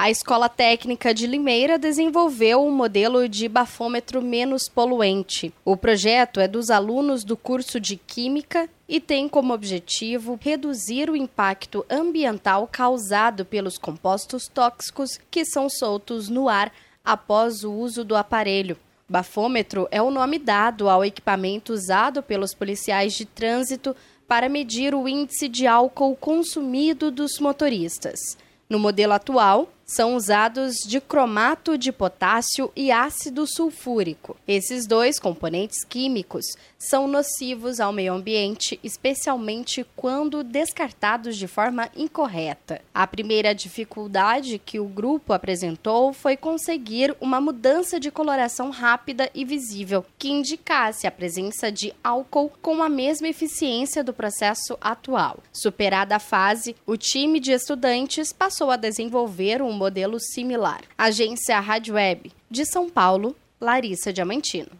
A Escola Técnica de Limeira desenvolveu um modelo de bafômetro menos poluente. O projeto é dos alunos do curso de Química e tem como objetivo reduzir o impacto ambiental causado pelos compostos tóxicos que são soltos no ar após o uso do aparelho. Bafômetro é o nome dado ao equipamento usado pelos policiais de trânsito para medir o índice de álcool consumido dos motoristas. No modelo atual, são usados de cromato de potássio e ácido sulfúrico. Esses dois componentes químicos são nocivos ao meio ambiente, especialmente quando descartados de forma incorreta. A primeira dificuldade que o grupo apresentou foi conseguir uma mudança de coloração rápida e visível, que indicasse a presença de álcool com a mesma eficiência do processo atual. Superada a fase, o time de estudantes passou a desenvolver um modelo similar. Agência Rádio Web de São Paulo, Larissa Diamantino.